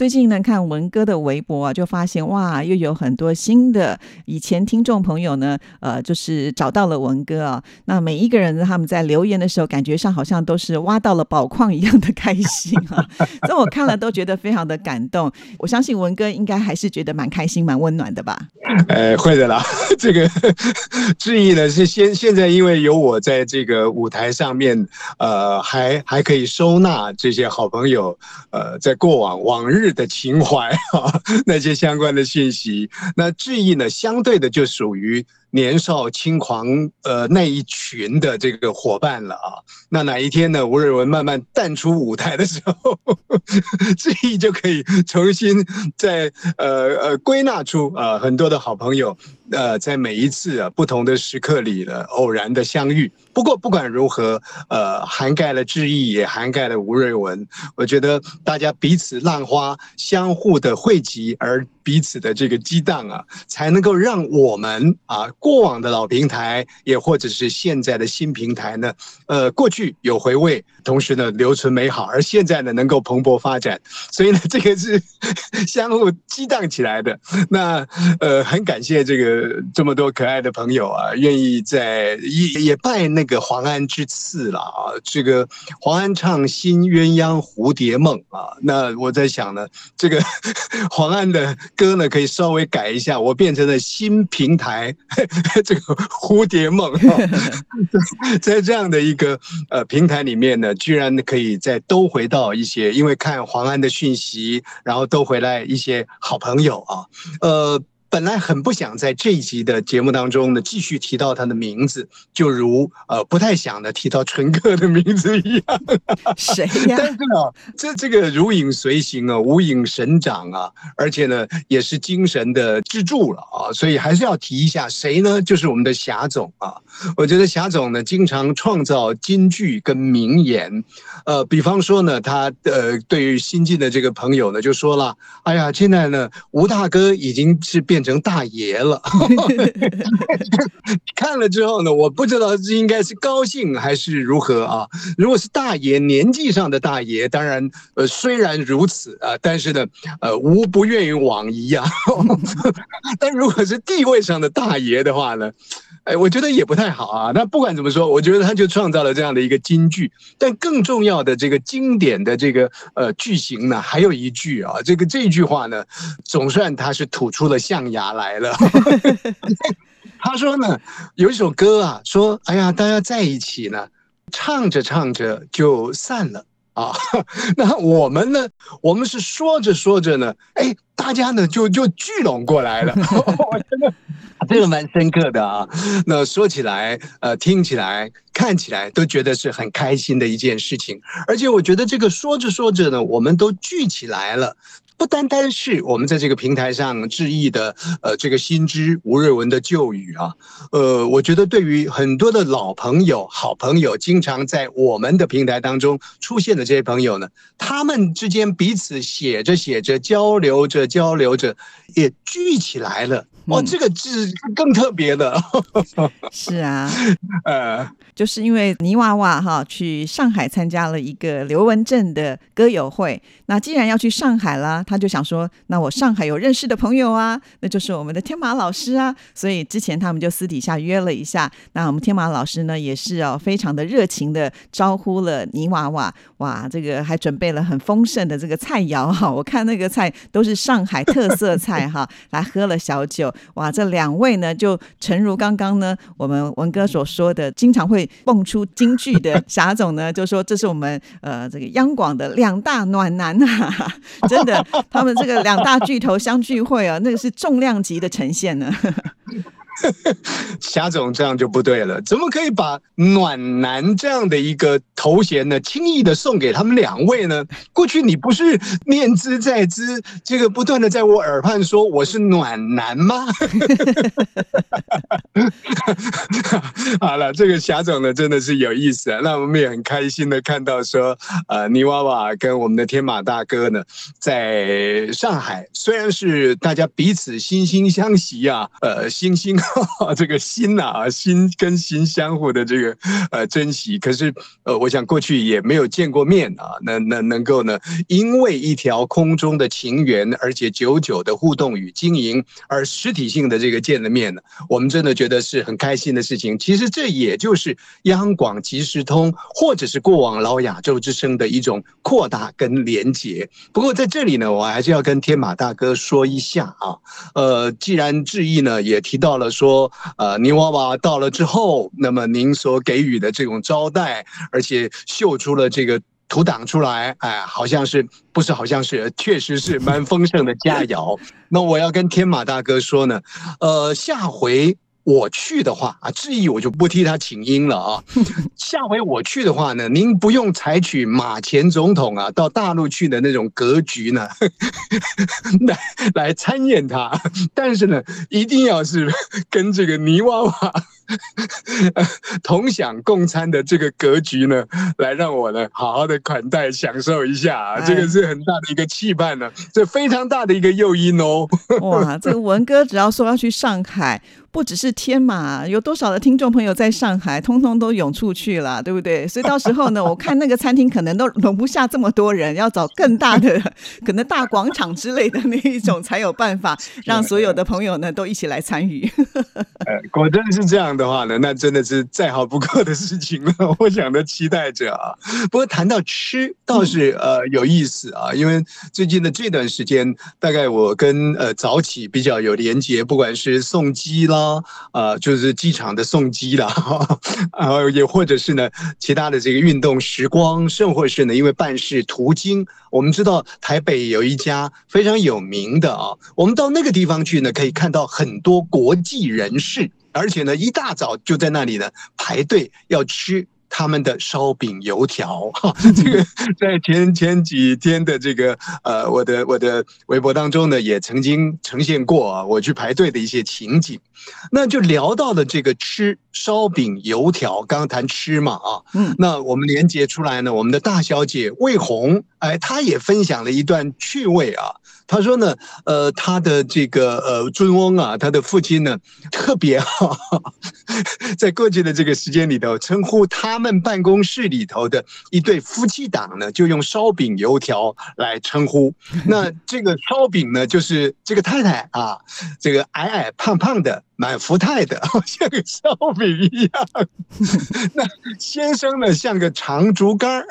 最近呢，看文哥的微博啊，就发现哇，又有很多新的以前听众朋友呢，呃，就是找到了文哥啊。那每一个人，他们在留言的时候，感觉上好像都是挖到了宝矿一样的开心啊。所以我看了都觉得非常的感动。我相信文哥应该还是觉得蛮开心、蛮温暖的吧？呃，会的啦。这个质疑呢，是现现在因为有我在这个舞台上面，呃，还还可以收纳这些好朋友，呃，在过往往日。的情怀啊，那些相关的信息，那质疑呢，相对的就属于。年少轻狂，呃，那一群的这个伙伴了啊。那哪一天呢？吴瑞文慢慢淡出舞台的时候，志毅就可以重新在呃呃归纳出啊很多的好朋友，呃，在每一次啊不同的时刻里的偶然的相遇。不过不管如何，呃，涵盖了志毅，也涵盖了吴瑞文。我觉得大家彼此浪花，相互的汇集，而彼此的这个激荡啊，才能够让我们啊。过往的老平台，也或者是现在的新平台呢？呃，过去有回味，同时呢留存美好，而现在呢能够蓬勃发展，所以呢 这个是 相互激荡起来的。那呃，很感谢这个这么多可爱的朋友啊，愿意在也也拜那个黄安之赐了啊。这个黄安唱《新鸳鸯蝴蝶梦》啊，那我在想呢，这个 黄安的歌呢可以稍微改一下，我变成了新平台。这个蝴蝶梦，在这样的一个呃平台里面呢，居然可以再兜回到一些，因为看黄安的讯息，然后兜回来一些好朋友啊，呃。本来很不想在这一集的节目当中呢继续提到他的名字，就如呃不太想的提到纯哥的名字一样。谁呀？但是啊，这这个如影随形啊，无影神掌啊，而且呢也是精神的支柱了啊，所以还是要提一下谁呢？就是我们的霞总啊。我觉得霞总呢经常创造金句跟名言，呃，比方说呢，他呃对于新进的这个朋友呢就说了：“哎呀，现在呢吴大哥已经是变。”变成大爷了，看了之后呢，我不知道是应该是高兴还是如何啊？如果是大爷，年纪上的大爷，当然，呃，虽然如此啊，但是呢，呃，无不愿于往矣啊。但如果是地位上的大爷的话呢？哎，我觉得也不太好啊。那不管怎么说，我觉得他就创造了这样的一个金句。但更重要的这个经典的这个呃句型呢，还有一句啊，这个这句话呢，总算他是吐出了象牙来了。他说呢，有一首歌啊，说哎呀，大家在一起呢，唱着唱着就散了啊。那我们呢，我们是说着说着呢，哎，大家呢就就聚拢过来了。我真的。这个蛮深刻的啊，那说起来，呃，听起来、看起来都觉得是很开心的一件事情，而且我觉得这个说着说着呢，我们都聚起来了。不单单是我们在这个平台上致意的，呃，这个新知吴瑞文的旧语啊，呃，我觉得对于很多的老朋友、好朋友，经常在我们的平台当中出现的这些朋友呢，他们之间彼此写着写着，交流着交流着，也聚起来了。哦，这个字更特别的。是啊，呃。就是因为泥娃娃哈去上海参加了一个刘文正的歌友会，那既然要去上海了，他就想说，那我上海有认识的朋友啊，那就是我们的天马老师啊，所以之前他们就私底下约了一下，那我们天马老师呢也是哦非常的热情的招呼了泥娃娃，哇，这个还准备了很丰盛的这个菜肴哈，我看那个菜都是上海特色菜哈，来喝了小酒，哇，这两位呢就诚如刚刚呢我们文哥所说的，经常会。蹦出京剧的 霞总呢，就说这是我们呃这个央广的两大暖男啊，真的，他们这个两大巨头相聚会啊，那个是重量级的呈现呢。霞总这样就不对了，怎么可以把暖男这样的一个头衔呢，轻易的送给他们两位呢？过去你不是念之在之，这个不断的在我耳畔说我是暖男吗？好了，这个霞总呢真的是有意思啊，那我们也很开心的看到说，呃，泥娃娃跟我们的天马大哥呢，在上海虽然是大家彼此惺惺相惜啊，呃，惺惺。这个心呐，心跟心相互的这个呃珍惜，可是呃，我想过去也没有见过面啊，那那能够呢，因为一条空中的情缘，而且久久的互动与经营，而实体性的这个见了面呢，我们真的觉得是很开心的事情。其实这也就是央广即时通，或者是过往老亚洲之声的一种扩大跟连结。不过在这里呢，我还是要跟天马大哥说一下啊，呃，既然志毅呢也提到了。说呃，泥娃娃到了之后，那么您所给予的这种招待，而且秀出了这个图档出来，哎，好像是不是？好像是，确实是蛮丰盛的佳肴。那我要跟天马大哥说呢，呃，下回。我去的话啊，质疑我就不替他请缨了啊。下回我去的话呢，您不用采取马前总统啊到大陆去的那种格局呢，来来参演他。但是呢，一定要是跟这个泥娃娃 同享共餐的这个格局呢，来让我呢好好的款待享受一下啊。这个是很大的一个期盼呢，这非常大的一个诱因哦。哇，这个文哥只要说要去上海。不只是天马，有多少的听众朋友在上海，通通都涌出去了，对不对？所以到时候呢，我看那个餐厅可能都容不下这么多人，要找更大的，可能大广场之类的那一种，才有办法让所有的朋友呢都一起来参与。呃，果真是这样的话呢，那真的是再好不过的事情了。我想的期待着啊。不过谈到吃，倒是呃有意思啊，因为最近的这段时间，大概我跟呃早起比较有连接，不管是送机啦。啊，呃，就是机场的送机啦，然 后也或者是呢，其他的这个运动时光，甚或是呢，因为办事途经，我们知道台北有一家非常有名的啊，我们到那个地方去呢，可以看到很多国际人士，而且呢，一大早就在那里呢排队要吃。他们的烧饼油条，哈，这个 在前前几天的这个呃，我的我的微博当中呢，也曾经呈现过啊，我去排队的一些情景。那就聊到了这个吃烧饼油条，刚刚谈吃嘛啊，嗯，那我们连接出来呢，我们的大小姐魏红，哎，她也分享了一段趣味啊。他说呢，呃，他的这个呃尊翁啊，他的父亲呢特别好，在过去的这个时间里头，称呼他们办公室里头的一对夫妻档呢，就用烧饼油条来称呼。那这个烧饼呢，就是这个太太啊，这个矮矮胖胖的。满福泰的，像个烧饼一样。那先生呢，像个长竹竿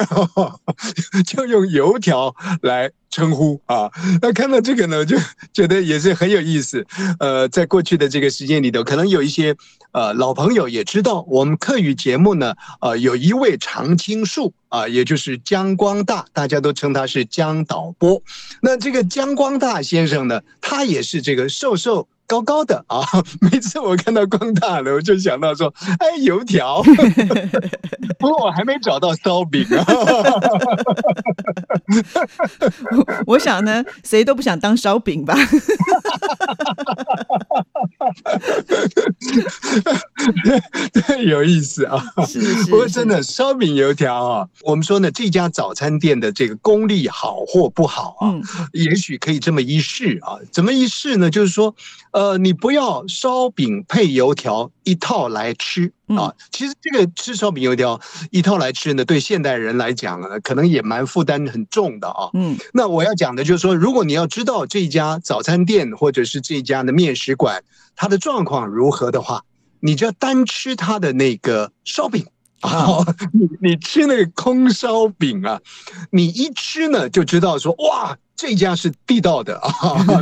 就用油条来称呼啊。那看到这个呢，就觉得也是很有意思。呃，在过去的这个时间里头，可能有一些呃老朋友也知道，我们课语节目呢，呃，有一位常青树啊，也就是江光大，大家都称他是江导播。那这个江光大先生呢，他也是这个瘦瘦。高高的啊！每次我看到光大了，我就想到说：“哎，油条。”不过我还没找到烧饼啊！我想呢，谁都不想当烧饼吧？对，有意思啊！不过真的烧饼油条啊，我们说呢，这家早餐店的这个功力好或不好啊，也许可以这么一试啊。怎么一试呢？就是说。呃，你不要烧饼配油条一套来吃啊！其实这个吃烧饼油条一套来吃呢，对现代人来讲呢，可能也蛮负担很重的啊。嗯，那我要讲的就是说，如果你要知道这家早餐店或者是这家的面食馆它的状况如何的话，你就要单吃它的那个烧饼啊。你你吃那个空烧饼啊，你一吃呢就知道说哇。这家是地道的 啊，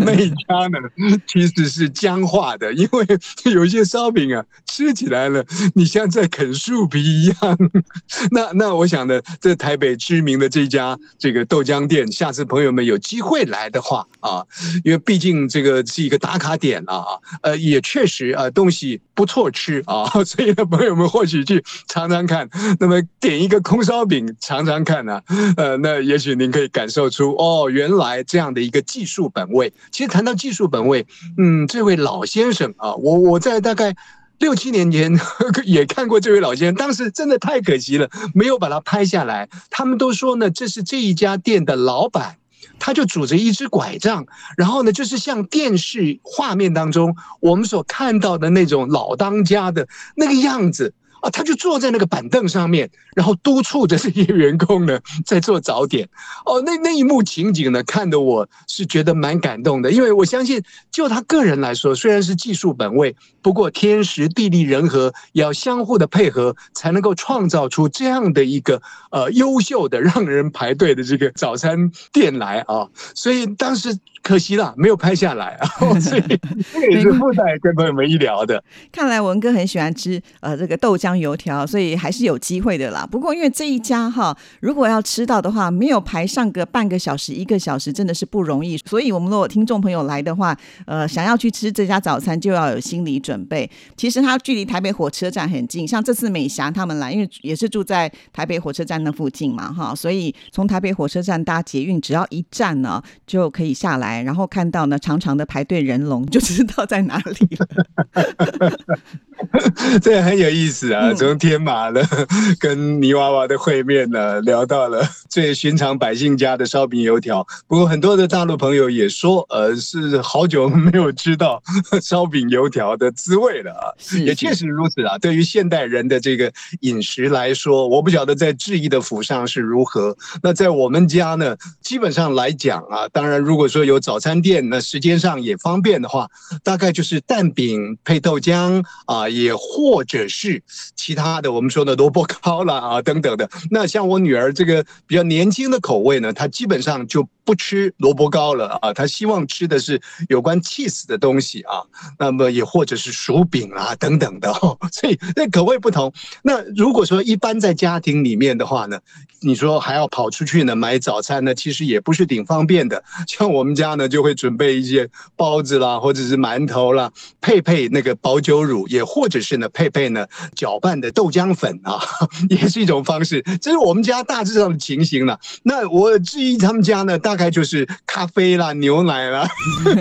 那一家呢其实是僵化的，因为有一些烧饼啊，吃起来了，你像在啃树皮一样。那那我想呢，这台北知名的这家这个豆浆店，下次朋友们有机会来的话啊，因为毕竟这个是一个打卡点啊，呃，也确实啊，东西不错吃啊，所以呢，朋友们或许去尝尝看，那么点一个空烧饼尝尝看呢，呃，那也许您可以感受出哦，原来。来这样的一个技术本位，其实谈到技术本位，嗯，这位老先生啊，我我在大概六七年前 也看过这位老先生，当时真的太可惜了，没有把它拍下来。他们都说呢，这是这一家店的老板，他就拄着一只拐杖，然后呢，就是像电视画面当中我们所看到的那种老当家的那个样子。啊，他就坐在那个板凳上面，然后督促着这些员工呢在做早点。哦，那那一幕情景呢，看得我是觉得蛮感动的，因为我相信，就他个人来说，虽然是技术本位，不过天时地利人和也要相互的配合，才能够创造出这样的一个呃优秀的让人排队的这个早餐店来啊。所以当时。可惜了，没有拍下来啊，所以这也是附带跟朋友们一聊的。看来文哥很喜欢吃呃这个豆浆油条，所以还是有机会的啦。不过因为这一家哈，如果要吃到的话，没有排上个半个小时、一个小时，真的是不容易。所以我们如果听众朋友来的话，呃，想要去吃这家早餐，就要有心理准备。其实它距离台北火车站很近，像这次美霞他们来，因为也是住在台北火车站那附近嘛，哈，所以从台北火车站搭捷运，只要一站呢，就可以下来。然后看到呢，长长的排队人龙，就知道在哪里了。这很有意思啊！从天马的跟泥娃娃的会面呢，聊到了最寻常百姓家的烧饼油条。不过很多的大陆朋友也说，呃，是好久没有吃到烧饼油条的滋味了啊！也确实如此啊。对于现代人的这个饮食来说，我不晓得在质疑的府上是如何。那在我们家呢，基本上来讲啊，当然如果说有早餐店，那时间上也方便的话，大概就是蛋饼配豆浆啊。也或者是其他的，我们说的萝卜糕了啊，等等的。那像我女儿这个比较年轻的口味呢，她基本上就不吃萝卜糕了啊，她希望吃的是有关 cheese 的东西啊。那么也或者是薯饼啊等等的哦，所以那口味不同。那如果说一般在家庭里面的话呢，你说还要跑出去呢买早餐呢，其实也不是挺方便的。像我们家呢，就会准备一些包子啦，或者是馒头啦，配配那个保酒乳也。或者是呢，配配呢搅拌的豆浆粉啊，也是一种方式。这是我们家大致上的情形了。那我至于他们家呢，大概就是咖啡啦、牛奶啦、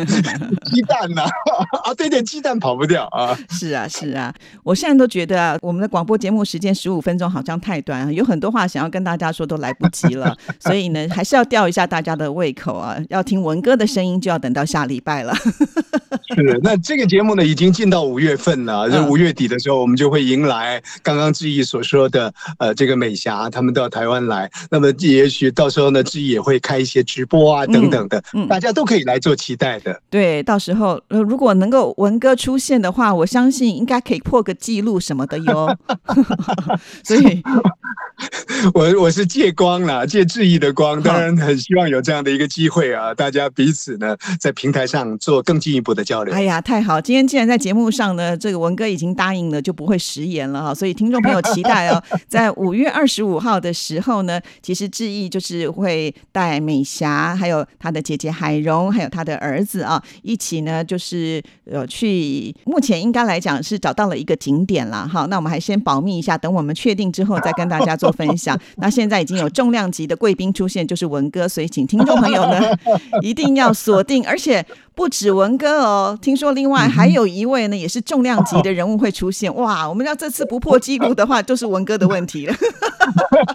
鸡蛋啦 啊，对对，鸡蛋跑不掉啊。是啊，是啊，我现在都觉得啊，我们的广播节目时间十五分钟好像太短，有很多话想要跟大家说都来不及了。所以呢，还是要吊一下大家的胃口啊。要听文哥的声音，就要等到下礼拜了。是，那这个节目呢，已经进到五月份了。五月底的时候，我们就会迎来刚刚志毅所说的，呃，这个美霞他们到台湾来。那么也许到时候呢，志毅也会开一些直播啊，等等的，大家都可以来做期待的。对，到时候呃，如果能够文哥出现的话，我相信应该可以破个记录什么的哟。所以，我我是借光了，借志毅的光，当然很希望有这样的一个机会啊，大家彼此呢在平台上做更进一步的交流。哎呀，太好！今天既然在节目上呢，这个文哥。已经答应了，就不会食言了哈。所以听众朋友期待哦，在五月二十五号的时候呢，其实志毅就是会带美霞，还有他的姐姐海荣，还有他的儿子啊，一起呢，就是呃去。目前应该来讲是找到了一个景点了哈。那我们还先保密一下，等我们确定之后再跟大家做分享。那现在已经有重量级的贵宾出现，就是文哥，所以请听众朋友呢 一定要锁定，而且。不止文哥哦，听说另外还有一位呢，也是重量级的人物会出现。哇，我们要这次不破纪录的话，就是文哥的问题了。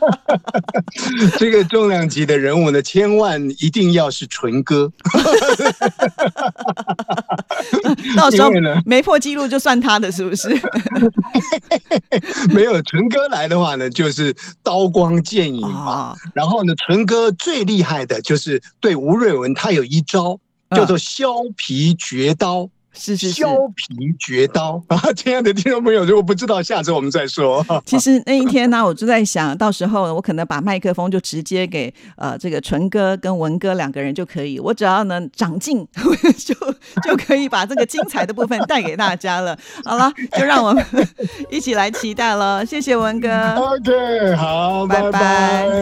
这个重量级的人物呢，千万一定要是纯哥。到时候没破纪录就算他的，是不是？没有纯哥来的话呢，就是刀光剑影嘛。然后呢，纯哥最厉害的就是对吴瑞文，他有一招。叫做削皮绝刀是削皮绝刀 啊！亲爱的听众朋友，如果不知道，下次我们再说。其实那一天呢，我就在想到时候我可能把麦克风就直接给呃这个纯哥跟文哥两个人就可以，我只要能长进，就就可以把这个精彩的部分带给大家了。好了，就让我们一起来期待了。谢谢文哥。OK，好，拜拜。